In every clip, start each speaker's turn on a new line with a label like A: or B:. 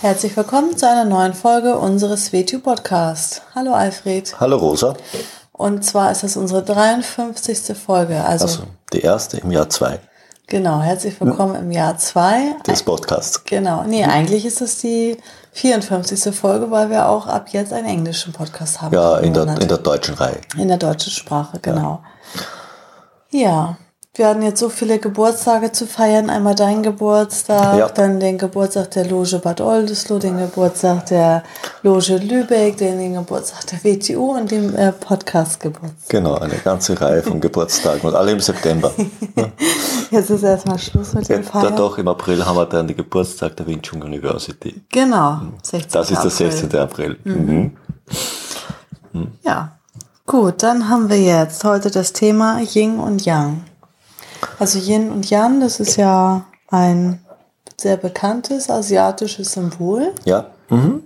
A: Herzlich willkommen zu einer neuen Folge unseres WTU Podcast. Hallo Alfred.
B: Hallo Rosa.
A: Und zwar ist das unsere 53. Folge. Also,
B: also die erste im Jahr 2.
A: Genau, herzlich willkommen im Jahr 2
B: des Podcasts.
A: Genau, nee, eigentlich ist es die 54. Folge, weil wir auch ab jetzt einen englischen Podcast haben.
B: Ja, in der, in der deutschen Reihe.
A: In der deutschen Sprache, genau. Ja. ja. Wir hatten jetzt so viele Geburtstage zu feiern. Einmal deinen Geburtstag, ja. dann den Geburtstag der Loge Bad Oldesloe, den Geburtstag der Loge Lübeck, den Geburtstag der WTU und den äh, Podcast-Geburtstag.
B: Genau, eine ganze Reihe von Geburtstagen und alle im September.
A: jetzt ist erstmal Schluss mit dem Feiern.
B: Ja, doch, im April haben wir dann den Geburtstag der Wing Chun University.
A: Genau,
B: 16. Das ist der 16. April. Mhm.
A: Mhm. Ja, gut, dann haben wir jetzt heute das Thema Yin und Yang. Also Yin und Yang, das ist ja ein sehr bekanntes asiatisches Symbol.
B: Ja. Mhm.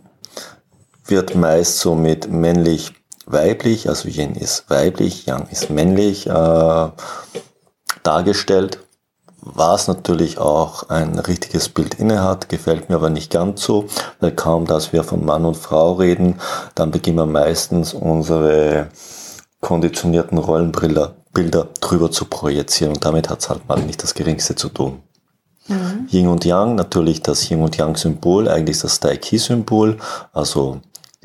B: Wird meist so mit männlich, weiblich, also Yin ist weiblich, Yang ist männlich äh, dargestellt. Was natürlich auch ein richtiges Bild inne hat, gefällt mir aber nicht ganz so, weil kaum, dass wir von Mann und Frau reden, dann beginnen wir meistens unsere konditionierten Rollenbilder Bilder drüber zu projizieren und damit hat es halt mal nicht das Geringste zu tun. Mhm. Yin und Yang, natürlich das Yin und Yang Symbol, eigentlich das Tai Chi Symbol, also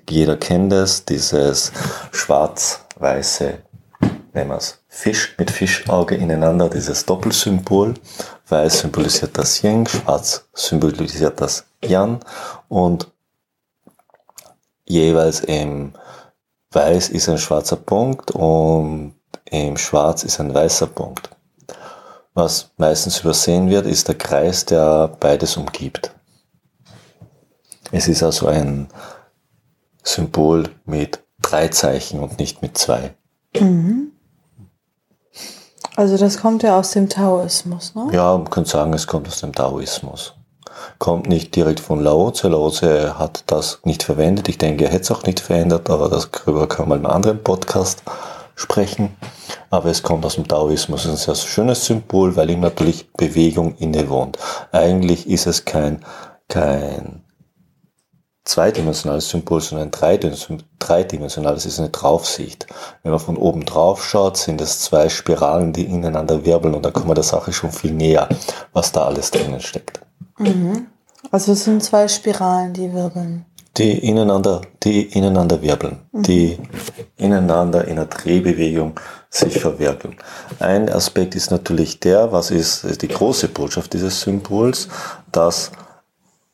B: jeder kennt es, dieses schwarz-weiße, nehmen wir es, Fisch mit Fischauge ineinander, dieses Doppelsymbol. Weiß symbolisiert das Yin, schwarz symbolisiert das Yang und jeweils im Weiß ist ein schwarzer Punkt und im Schwarz ist ein weißer Punkt. Was meistens übersehen wird, ist der Kreis, der beides umgibt. Es ist also ein Symbol mit drei Zeichen und nicht mit zwei. Mhm.
A: Also das kommt ja aus dem Taoismus, ne?
B: Ja, man könnte sagen, es kommt aus dem Taoismus. Kommt nicht direkt von Lao Tzu. Lao Tzu hat das nicht verwendet. Ich denke, er hätte es auch nicht verändert, aber darüber kann man einem anderen Podcast sprechen. Aber es kommt aus dem Taoismus. Es ist ein sehr schönes Symbol, weil ihm natürlich Bewegung innewohnt. Eigentlich ist es kein, kein zweidimensionales Symbol, sondern ein dreidimensionales, es ist eine Draufsicht. Wenn man von oben drauf schaut, sind es zwei Spiralen, die ineinander wirbeln und da kommen wir der Sache schon viel näher, was da alles drinnen steckt.
A: Mhm. Also es sind zwei Spiralen, die wirbeln
B: die ineinander, die ineinander wirbeln, die ineinander in einer Drehbewegung sich verwirbeln. Ein Aspekt ist natürlich der, was ist die große Botschaft dieses Symbols, das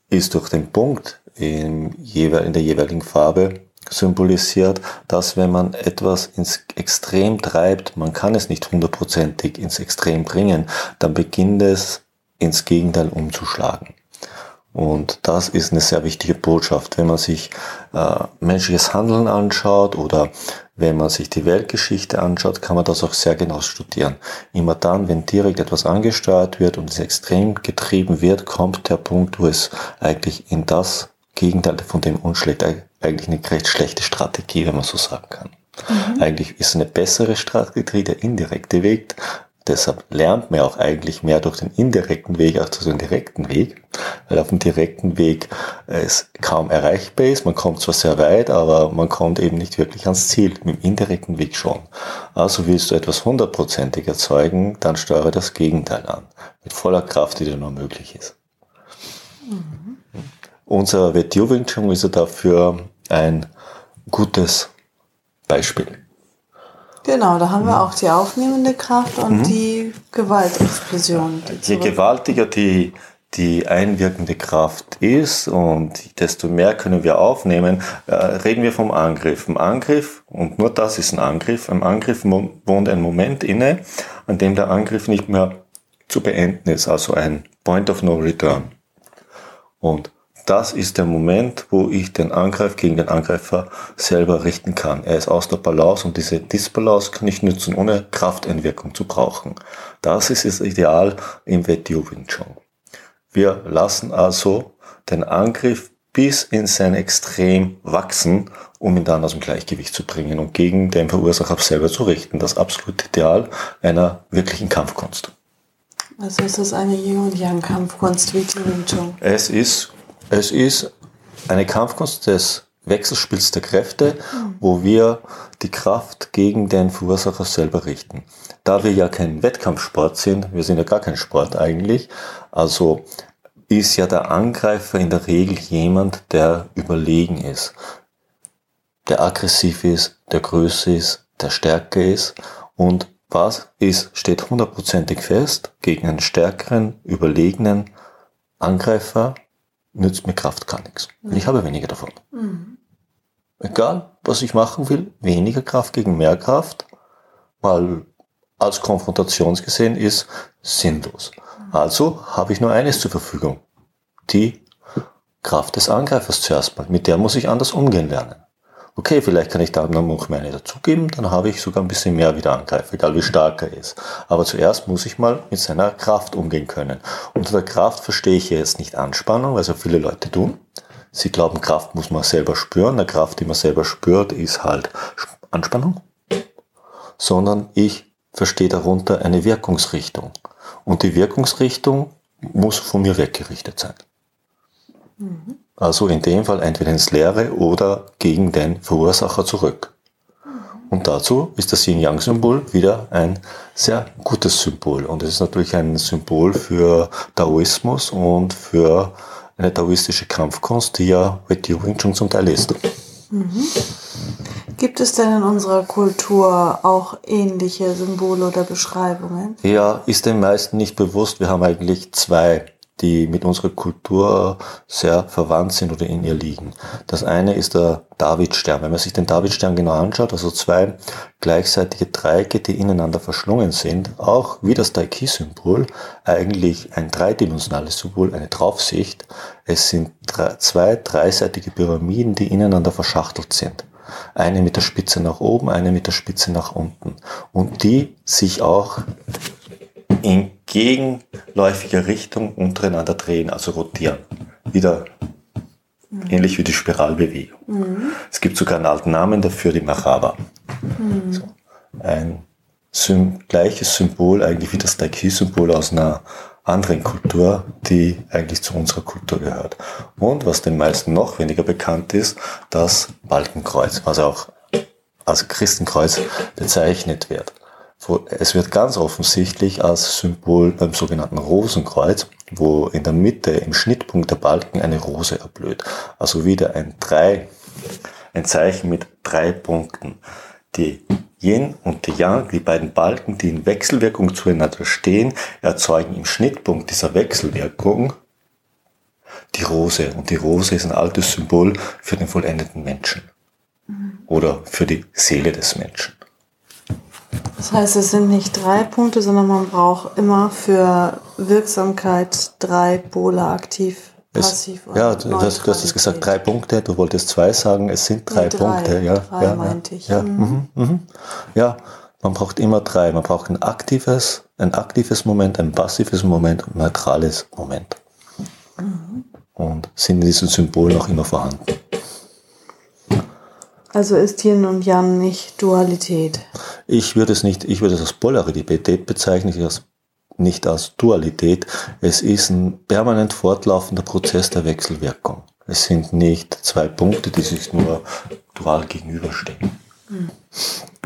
B: ist durch den Punkt in der jeweiligen Farbe symbolisiert, dass wenn man etwas ins Extrem treibt, man kann es nicht hundertprozentig ins Extrem bringen, dann beginnt es ins Gegenteil umzuschlagen. Und das ist eine sehr wichtige Botschaft, wenn man sich äh, menschliches Handeln anschaut oder wenn man sich die Weltgeschichte anschaut, kann man das auch sehr genau studieren. Immer dann, wenn direkt etwas angesteuert wird und es extrem getrieben wird, kommt der Punkt, wo es eigentlich in das Gegenteil von dem umschlägt. Eigentlich eine recht schlechte Strategie, wenn man so sagen kann. Mhm. Eigentlich ist eine bessere Strategie der indirekte Weg, Deshalb lernt man auch eigentlich mehr durch den indirekten Weg als durch den direkten Weg, weil auf dem direkten Weg es kaum erreichbar ist. Man kommt zwar sehr weit, aber man kommt eben nicht wirklich ans Ziel. Mit dem indirekten Weg schon. Also willst du etwas hundertprozentig erzeugen, dann steuere das Gegenteil an. Mit voller Kraft, die dir nur möglich ist. Mhm. Unser Chun ist dafür ein gutes Beispiel.
A: Genau, da haben wir auch die aufnehmende Kraft und mhm. die Gewaltexplosion.
B: Die Je gewaltiger die, die einwirkende Kraft ist und desto mehr können wir aufnehmen, äh, reden wir vom Angriff. Im Angriff, und nur das ist ein Angriff, im Angriff wohnt ein Moment inne, an dem der Angriff nicht mehr zu beenden ist, also ein Point of No Return. Und das ist der Moment, wo ich den Angriff gegen den Angreifer selber richten kann. Er ist aus der Balance und diese Disbalance kann ich nutzen, ohne Krafteinwirkung zu brauchen. Das ist das Ideal im WTO Wing Chun. Wir lassen also den Angriff bis in sein Extrem wachsen, um ihn dann aus dem Gleichgewicht zu bringen und gegen den Verursacher selber zu richten. Das absolute Ideal einer wirklichen Kampfkunst.
A: Also ist das eine Yin und Yang Kampfkunst wie Wing Chun?
B: Es ist es ist eine Kampfkunst des Wechselspiels der Kräfte, wo wir die Kraft gegen den Verursacher selber richten. Da wir ja kein Wettkampfsport sind, wir sind ja gar kein Sport eigentlich, also ist ja der Angreifer in der Regel jemand, der überlegen ist, der aggressiv ist, der größer ist, der stärker ist und was ist, steht hundertprozentig fest gegen einen stärkeren, überlegenen Angreifer, nützt mir Kraft gar nichts. Und ich habe weniger davon. Mhm. Egal, was ich machen will, weniger Kraft gegen mehr Kraft, weil als Konfrontationsgesehen ist sinnlos. Also habe ich nur eines zur Verfügung. Die Kraft des Angreifers zuerst mal. Mit der muss ich anders umgehen lernen. Okay, vielleicht kann ich da noch meine dazugeben, dann habe ich sogar ein bisschen mehr wieder Angreifer, egal wie stark er ist. Aber zuerst muss ich mal mit seiner Kraft umgehen können. Unter der Kraft verstehe ich jetzt nicht Anspannung, was ja viele Leute tun. Sie glauben, Kraft muss man selber spüren. Eine Kraft, die man selber spürt, ist halt Anspannung. Sondern ich verstehe darunter eine Wirkungsrichtung. Und die Wirkungsrichtung muss von mir weggerichtet sein. Mhm. Also in dem Fall entweder ins Leere oder gegen den Verursacher zurück. Und dazu ist das Yin-Yang-Symbol wieder ein sehr gutes Symbol. Und es ist natürlich ein Symbol für Taoismus und für eine taoistische Kampfkunst, die ja Wettiu Wing Chun zum Teil ist.
A: Mhm. Gibt es denn in unserer Kultur auch ähnliche Symbole oder Beschreibungen?
B: Ja, ist den meisten nicht bewusst. Wir haben eigentlich zwei die mit unserer Kultur sehr verwandt sind oder in ihr liegen. Das eine ist der Davidstern. Wenn man sich den Davidstern genau anschaut, also zwei gleichseitige Dreiecke, die ineinander verschlungen sind, auch wie das Daiki-Symbol, eigentlich ein dreidimensionales Symbol, eine Draufsicht. Es sind zwei dreiseitige Pyramiden, die ineinander verschachtelt sind. Eine mit der Spitze nach oben, eine mit der Spitze nach unten. Und die sich auch in gegenläufiger Richtung untereinander drehen, also rotieren. Wieder mhm. ähnlich wie die Spiralbewegung. Mhm. Es gibt sogar einen alten Namen dafür, die Mahaba. Mhm. So, ein Sym gleiches Symbol, eigentlich wie das Daiki-Symbol aus einer anderen Kultur, die eigentlich zu unserer Kultur gehört. Und was den meisten noch weniger bekannt ist, das Balkenkreuz, was auch als Christenkreuz bezeichnet wird es wird ganz offensichtlich als Symbol beim sogenannten Rosenkreuz, wo in der Mitte im Schnittpunkt der Balken eine Rose erblüht. Also wieder ein drei, ein Zeichen mit drei Punkten. Die Yin und die Yang, die beiden Balken, die in Wechselwirkung zueinander stehen, erzeugen im Schnittpunkt dieser Wechselwirkung die Rose. Und die Rose ist ein altes Symbol für den vollendeten Menschen. Mhm. Oder für die Seele des Menschen.
A: Das heißt, es sind nicht drei Punkte, sondern man braucht immer für Wirksamkeit drei Pole aktiv, passiv.
B: Es, ja, du, hast, du hast es gesagt, drei Punkte. Du wolltest zwei sagen, es sind drei, drei Punkte. Ja, drei ja, meinte ich. Ja, mhm. Mhm, mhm. ja, man braucht immer drei. Man braucht ein aktives, ein aktives Moment, ein passives Moment und ein neutrales Moment. Mhm. Und sind in diesem Symbol noch immer vorhanden.
A: Also ist Yin und Yang nicht Dualität?
B: Ich würde es nicht, ich würde es als Polarität bezeichnen, nicht als Dualität. Es ist ein permanent fortlaufender Prozess der Wechselwirkung. Es sind nicht zwei Punkte, die sich nur dual gegenüberstehen.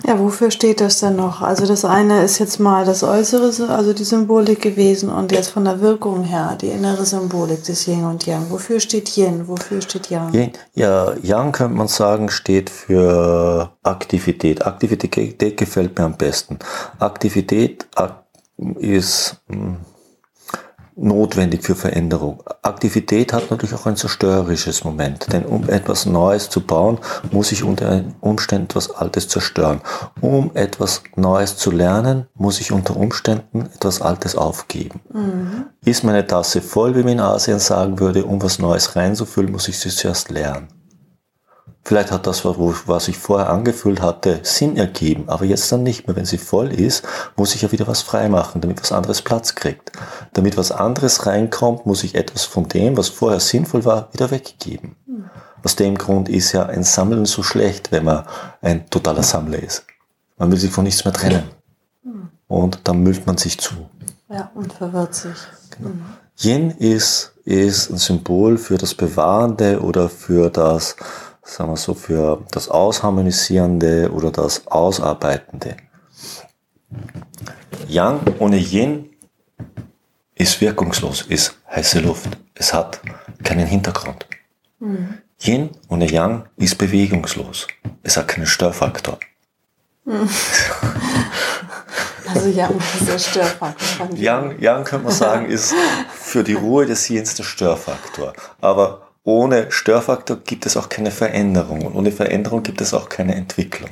A: Ja, wofür steht das denn noch? Also das eine ist jetzt mal das Äußere, also die Symbolik gewesen und jetzt von der Wirkung her die innere Symbolik des Yin und Yang. Wofür steht Yin? Wofür steht Yang?
B: Ja, Yang könnte man sagen, steht für Aktivität. Aktivität gefällt mir am besten. Aktivität ist hm, notwendig für Veränderung. Aktivität hat natürlich auch ein zerstörerisches Moment, denn um etwas Neues zu bauen, muss ich unter Umständen etwas Altes zerstören. Um etwas Neues zu lernen, muss ich unter Umständen etwas Altes aufgeben. Mhm. Ist meine Tasse voll, wie man in Asien sagen würde, um was Neues reinzufüllen, muss ich sie zuerst lernen. Vielleicht hat das, was ich vorher angefüllt hatte, Sinn ergeben, aber jetzt dann nicht mehr. Wenn sie voll ist, muss ich ja wieder was freimachen, damit was anderes Platz kriegt. Damit was anderes reinkommt, muss ich etwas von dem, was vorher sinnvoll war, wieder weggeben. Mhm. Aus dem Grund ist ja ein Sammeln so schlecht, wenn man ein totaler Sammler ist. Man will sich von nichts mehr trennen. Mhm. Und dann müllt man sich zu.
A: Ja, und verwirrt sich.
B: Genau. Mhm. Yin ist, ist ein Symbol für das Bewahrende oder für das, sagen wir so, für das Ausharmonisierende oder das Ausarbeitende. Yang ohne Yin ist wirkungslos, ist heiße Luft. Es hat keinen Hintergrund. Mhm. Yin ohne Yang ist bewegungslos. Es hat keinen Störfaktor. Mhm.
A: Also Yang ist der Störfaktor.
B: Yang, Yang könnte man sagen, ist für die Ruhe des Yins der Störfaktor. Aber ohne Störfaktor gibt es auch keine Veränderung und ohne Veränderung gibt es auch keine Entwicklung.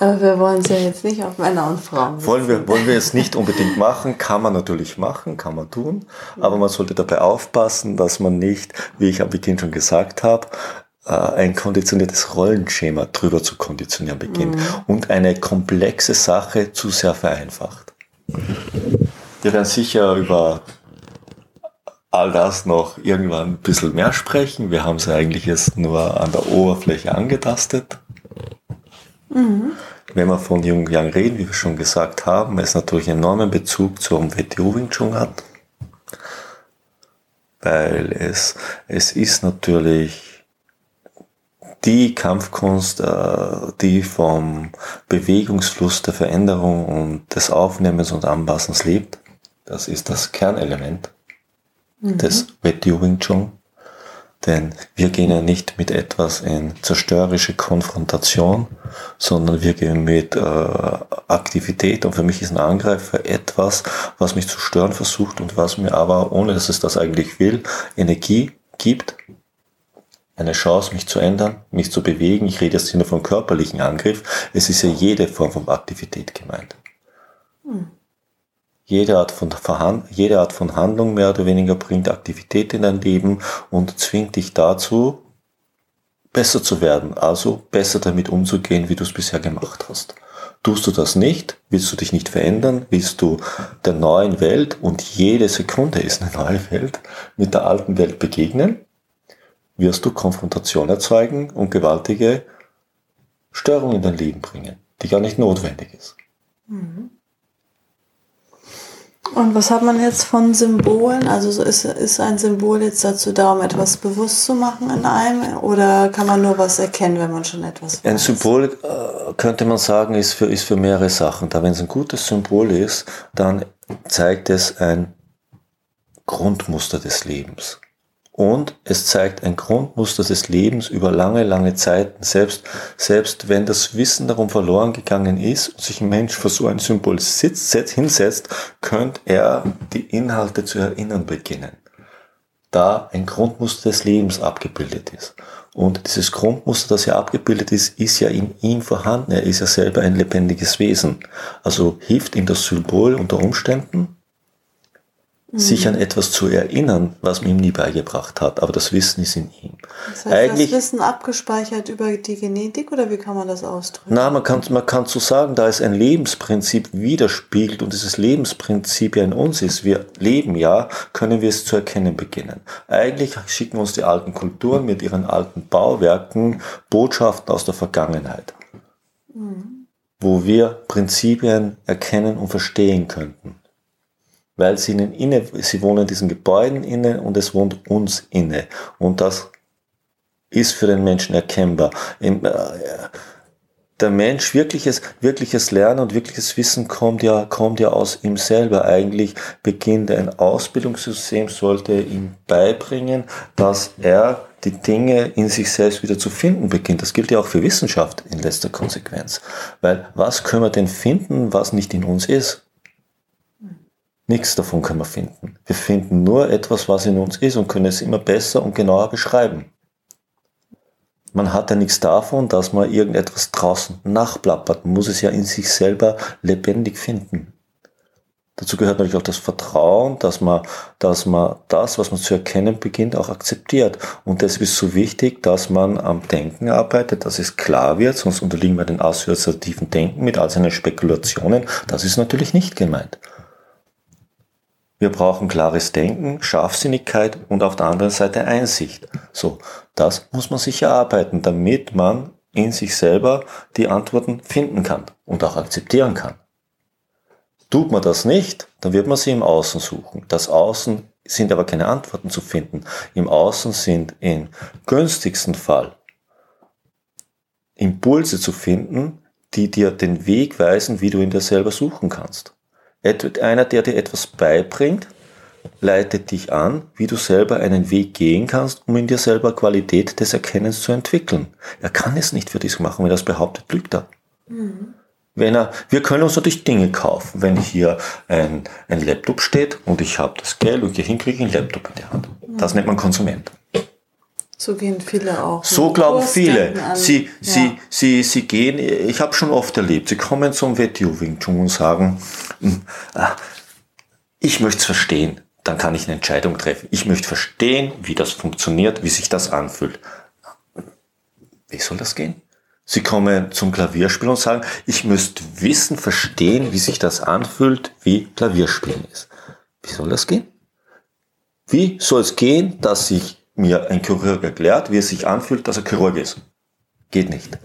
A: Aber wir wollen es ja jetzt nicht auf Männer und Frauen.
B: Wollen wir, wollen wir es nicht unbedingt machen, kann man natürlich machen, kann man tun, aber man sollte dabei aufpassen, dass man nicht, wie ich am Beginn schon gesagt habe, äh, ein konditioniertes Rollenschema drüber zu konditionieren beginnt mhm. und eine komplexe Sache zu sehr vereinfacht. Wir werden sicher über all das noch irgendwann ein bisschen mehr sprechen. Wir haben es eigentlich jetzt nur an der Oberfläche angetastet. Mhm. Wenn wir von Jung Yang reden, wie wir schon gesagt haben, es natürlich einen enormen Bezug zum WTO Wing Chun hat. Weil es, es ist natürlich die Kampfkunst, äh, die vom Bewegungsfluss der Veränderung und des Aufnehmens und Anpassens lebt. Das ist das Kernelement mhm. des WTO Wing Chun. Denn wir gehen ja nicht mit etwas in zerstörerische Konfrontation, sondern wir gehen mit äh, Aktivität. Und für mich ist ein Angreifer etwas, was mich zu stören versucht und was mir aber, ohne dass es das eigentlich will, Energie gibt, eine Chance, mich zu ändern, mich zu bewegen. Ich rede jetzt hier nur vom körperlichen Angriff. Es ist ja jede Form von Aktivität gemeint. Hm. Jede Art, von jede Art von Handlung mehr oder weniger bringt Aktivität in dein Leben und zwingt dich dazu, besser zu werden, also besser damit umzugehen, wie du es bisher gemacht hast. Tust du das nicht, willst du dich nicht verändern, willst du der neuen Welt und jede Sekunde ist eine neue Welt mit der alten Welt begegnen, wirst du Konfrontation erzeugen und gewaltige Störungen in dein Leben bringen, die gar nicht notwendig ist. Mhm.
A: Und was hat man jetzt von Symbolen? Also ist, ist ein Symbol jetzt dazu da, um etwas bewusst zu machen in einem? Oder kann man nur was erkennen, wenn man schon etwas
B: weiß? Ein Symbol, äh, könnte man sagen, ist für, ist für mehrere Sachen da. Wenn es ein gutes Symbol ist, dann zeigt es ein Grundmuster des Lebens und es zeigt ein Grundmuster des Lebens über lange, lange Zeiten. Selbst, selbst wenn das Wissen darum verloren gegangen ist und sich ein Mensch vor so ein Symbol sitzt, hinsetzt, könnte er die Inhalte zu erinnern beginnen. Da ein Grundmuster des Lebens abgebildet ist. Und dieses Grundmuster, das ja abgebildet ist, ist ja in ihm vorhanden. Er ist ja selber ein lebendiges Wesen. Also hilft ihm das Symbol unter Umständen, sich an etwas zu erinnern, was man ihm nie beigebracht hat. Aber das Wissen ist in ihm.
A: Das heißt, Eigentlich, das Wissen abgespeichert über die Genetik oder wie kann man das ausdrücken?
B: Na, man kann, man kann so sagen, da es ein Lebensprinzip widerspiegelt und dieses Lebensprinzip ja in uns ist, wir leben ja, können wir es zu erkennen beginnen. Eigentlich schicken uns die alten Kulturen mit ihren alten Bauwerken Botschaften aus der Vergangenheit. Mhm. Wo wir Prinzipien erkennen und verstehen könnten weil sie ihnen inne, sie wohnen in diesen Gebäuden inne und es wohnt uns inne. Und das ist für den Menschen erkennbar. Im, äh, der Mensch wirkliches, wirkliches Lernen und wirkliches Wissen kommt ja, kommt ja aus ihm selber. Eigentlich beginnt ein Ausbildungssystem, sollte ihm beibringen, dass er die Dinge in sich selbst wieder zu finden beginnt. Das gilt ja auch für Wissenschaft in letzter Konsequenz. Weil was können wir denn finden, was nicht in uns ist? Nichts davon können wir finden. Wir finden nur etwas, was in uns ist und können es immer besser und genauer beschreiben. Man hat ja nichts davon, dass man irgendetwas draußen nachplappert. Man muss es ja in sich selber lebendig finden. Dazu gehört natürlich auch das Vertrauen, dass man, dass man das, was man zu erkennen beginnt, auch akzeptiert. Und deshalb ist so wichtig, dass man am Denken arbeitet, dass es klar wird, sonst unterliegen wir den assoziativen Denken mit all seinen Spekulationen. Das ist natürlich nicht gemeint. Wir brauchen klares Denken, Scharfsinnigkeit und auf der anderen Seite Einsicht. So, das muss man sich erarbeiten, damit man in sich selber die Antworten finden kann und auch akzeptieren kann. Tut man das nicht, dann wird man sie im Außen suchen. Das Außen sind aber keine Antworten zu finden. Im Außen sind im günstigsten Fall Impulse zu finden, die dir den Weg weisen, wie du in dir selber suchen kannst. Einer, der dir etwas beibringt, leitet dich an, wie du selber einen Weg gehen kannst, um in dir selber Qualität des Erkennens zu entwickeln. Er kann es nicht für dich machen, wenn er es behauptet, lügt er. Mhm. Wenn er, wir können uns natürlich Dinge kaufen. Wenn hier ein, ein Laptop steht und ich habe das Geld und gehe hin, kriege ich einen Laptop in die Hand. Das nennt man Konsument.
C: So gehen viele auch.
B: So glauben viele. Sie, sie, sie, sie gehen, ich habe schon oft erlebt, sie kommen zum WTO Wing Chun und sagen, hm, ah, ich möchte es verstehen, dann kann ich eine Entscheidung treffen. Ich möchte verstehen, wie das funktioniert, wie sich das anfühlt. Wie soll das gehen? Sie kommen zum Klavierspielen und sagen, ich müsste wissen, verstehen, wie sich das anfühlt, wie Klavierspielen ist. Wie soll das gehen? Wie soll es gehen, dass sich mir ein Chirurg erklärt, wie es sich anfühlt, dass er Chirurg ist? Geht nicht.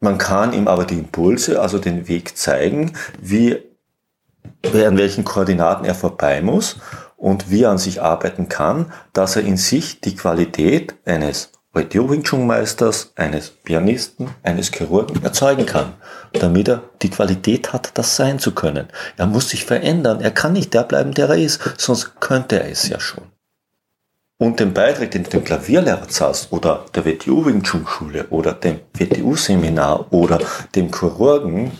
B: Man kann ihm aber die Impulse, also den Weg zeigen, wie, an welchen Koordinaten er vorbei muss und wie er an sich arbeiten kann, dass er in sich die Qualität eines Radio Wing Chun Meisters, eines Pianisten, eines Chirurgen erzeugen kann, damit er die Qualität hat, das sein zu können. Er muss sich verändern. Er kann nicht der bleiben, der er ist, sonst könnte er es ja schon. Und den Beitrag, den du dem Klavierlehrer zahlst oder der WTU Wing Chun Schule oder dem WTU Seminar oder dem Chirurgen,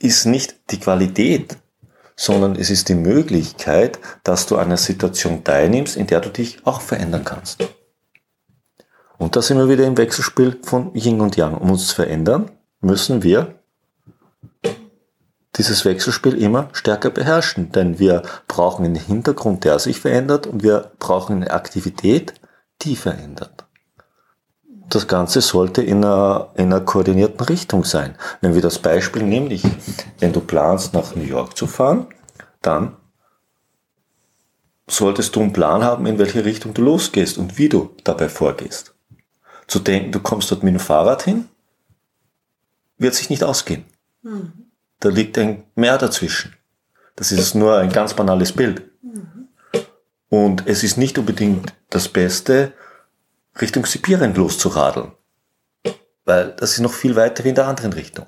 B: ist nicht die Qualität, sondern es ist die Möglichkeit, dass du an einer Situation teilnimmst, in der du dich auch verändern kannst. Und da sind wir wieder im Wechselspiel von Yin und Yang. Um uns zu verändern, müssen wir dieses Wechselspiel immer stärker beherrschen, denn wir brauchen einen Hintergrund, der sich verändert und wir brauchen eine Aktivität, die verändert. Das Ganze sollte in einer, in einer koordinierten Richtung sein. Wenn wir das Beispiel nämlich, wenn du planst, nach New York zu fahren, dann solltest du einen Plan haben, in welche Richtung du losgehst und wie du dabei vorgehst. Zu denken, du kommst dort mit dem Fahrrad hin, wird sich nicht ausgehen. Mhm. Da liegt ein Meer dazwischen. Das ist nur ein ganz banales Bild. Und es ist nicht unbedingt das Beste, Richtung Sibirien loszuradeln. Weil das ist noch viel weiter wie in der anderen Richtung.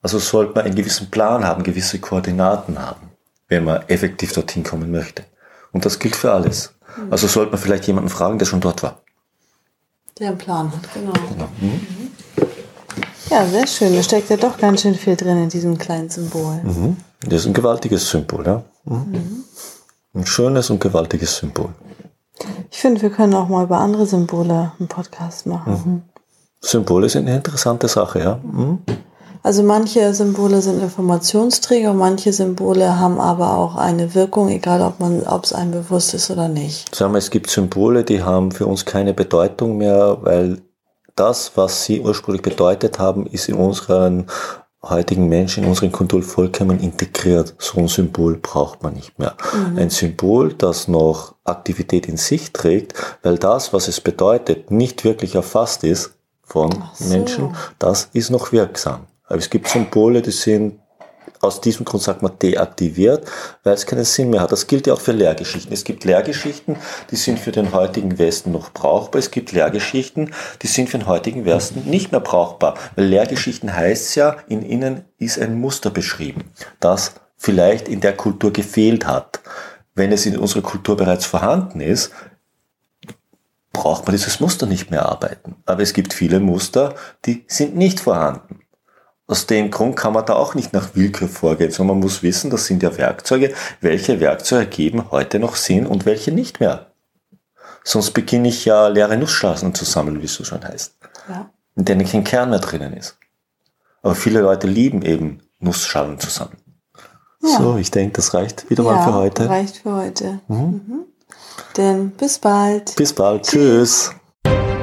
B: Also sollte man einen gewissen Plan haben, gewisse Koordinaten haben, wenn man effektiv dorthin kommen möchte. Und das gilt für alles. Mhm. Also sollte man vielleicht jemanden fragen, der schon dort war.
C: Der einen Plan hat, genau. genau. Mhm. Ja, sehr schön. Da steckt ja doch ganz schön viel drin in diesem kleinen Symbol.
B: Mhm. Das ist ein gewaltiges Symbol, ja. Mhm. Mhm. Ein schönes und gewaltiges Symbol.
C: Ich finde, wir können auch mal über andere Symbole einen Podcast machen. Mhm.
B: Symbole sind eine interessante Sache, ja. Mhm.
C: Also manche Symbole sind Informationsträger, manche Symbole haben aber auch eine Wirkung, egal ob man, ob es einem bewusst ist oder nicht.
B: Sagen wir, es gibt Symbole, die haben für uns keine Bedeutung mehr, weil das, was sie ursprünglich bedeutet haben, ist in unseren heutigen Menschen in unseren Kultur vollkommen integriert. So ein Symbol braucht man nicht mehr. Mhm. Ein Symbol, das noch Aktivität in sich trägt, weil das, was es bedeutet, nicht wirklich erfasst ist von so. Menschen, das ist noch wirksam. Aber es gibt Symbole, die sind aus diesem Grund sagt man deaktiviert, weil es keinen Sinn mehr hat. Das gilt ja auch für Lehrgeschichten. Es gibt Lehrgeschichten, die sind für den heutigen Westen noch brauchbar. Es gibt Lehrgeschichten, die sind für den heutigen Westen nicht mehr brauchbar. Weil Lehrgeschichten heißt ja, in ihnen ist ein Muster beschrieben, das vielleicht in der Kultur gefehlt hat. Wenn es in unserer Kultur bereits vorhanden ist, braucht man dieses Muster nicht mehr arbeiten. Aber es gibt viele Muster, die sind nicht vorhanden. Aus dem Grund kann man da auch nicht nach Willkür vorgehen, sondern man muss wissen, das sind ja Werkzeuge. Welche Werkzeuge geben heute noch Sinn und welche nicht mehr? Sonst beginne ich ja leere Nussschlasen zu sammeln, wie es so schon heißt. Ja. In denen kein Kern mehr drinnen ist. Aber viele Leute lieben eben Nussschalen zu sammeln. Ja. So, ich denke, das reicht wieder ja, mal für heute.
C: reicht für heute. Mhm. Mhm. Denn bis bald.
B: Bis bald. Tschüss. Tschüss.